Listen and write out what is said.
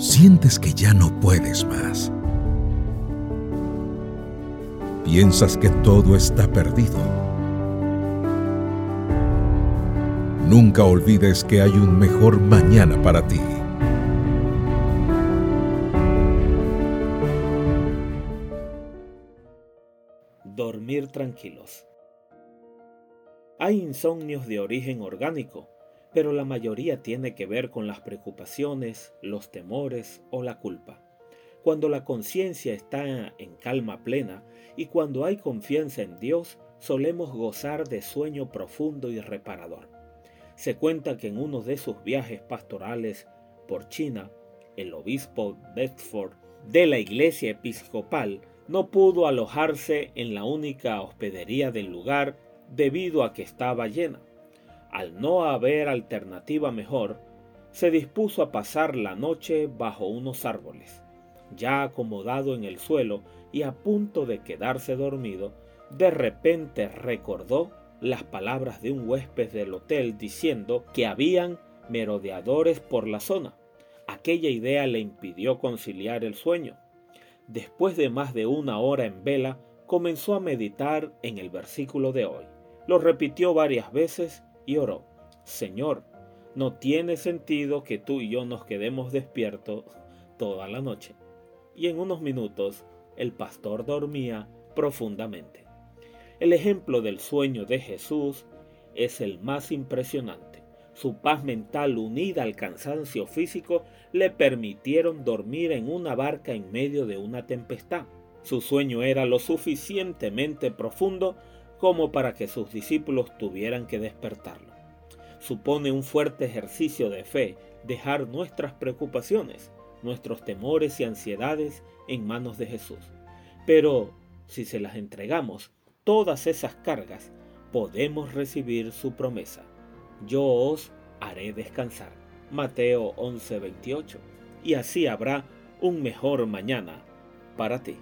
sientes que ya no puedes más. Piensas que todo está perdido. Nunca olvides que hay un mejor mañana para ti. Dormir tranquilos. Hay insomnios de origen orgánico pero la mayoría tiene que ver con las preocupaciones, los temores o la culpa. Cuando la conciencia está en calma plena y cuando hay confianza en Dios, solemos gozar de sueño profundo y reparador. Se cuenta que en uno de sus viajes pastorales por China, el obispo Bedford de la iglesia episcopal no pudo alojarse en la única hospedería del lugar debido a que estaba llena. Al no haber alternativa mejor, se dispuso a pasar la noche bajo unos árboles. Ya acomodado en el suelo y a punto de quedarse dormido, de repente recordó las palabras de un huésped del hotel diciendo que habían merodeadores por la zona. Aquella idea le impidió conciliar el sueño. Después de más de una hora en vela, comenzó a meditar en el versículo de hoy. Lo repitió varias veces y oró, Señor, no tiene sentido que tú y yo nos quedemos despiertos toda la noche. Y en unos minutos el pastor dormía profundamente. El ejemplo del sueño de Jesús es el más impresionante. Su paz mental unida al cansancio físico le permitieron dormir en una barca en medio de una tempestad. Su sueño era lo suficientemente profundo como para que sus discípulos tuvieran que despertarlo. Supone un fuerte ejercicio de fe dejar nuestras preocupaciones, nuestros temores y ansiedades en manos de Jesús. Pero si se las entregamos, todas esas cargas, podemos recibir su promesa. Yo os haré descansar. Mateo 11:28. Y así habrá un mejor mañana para ti.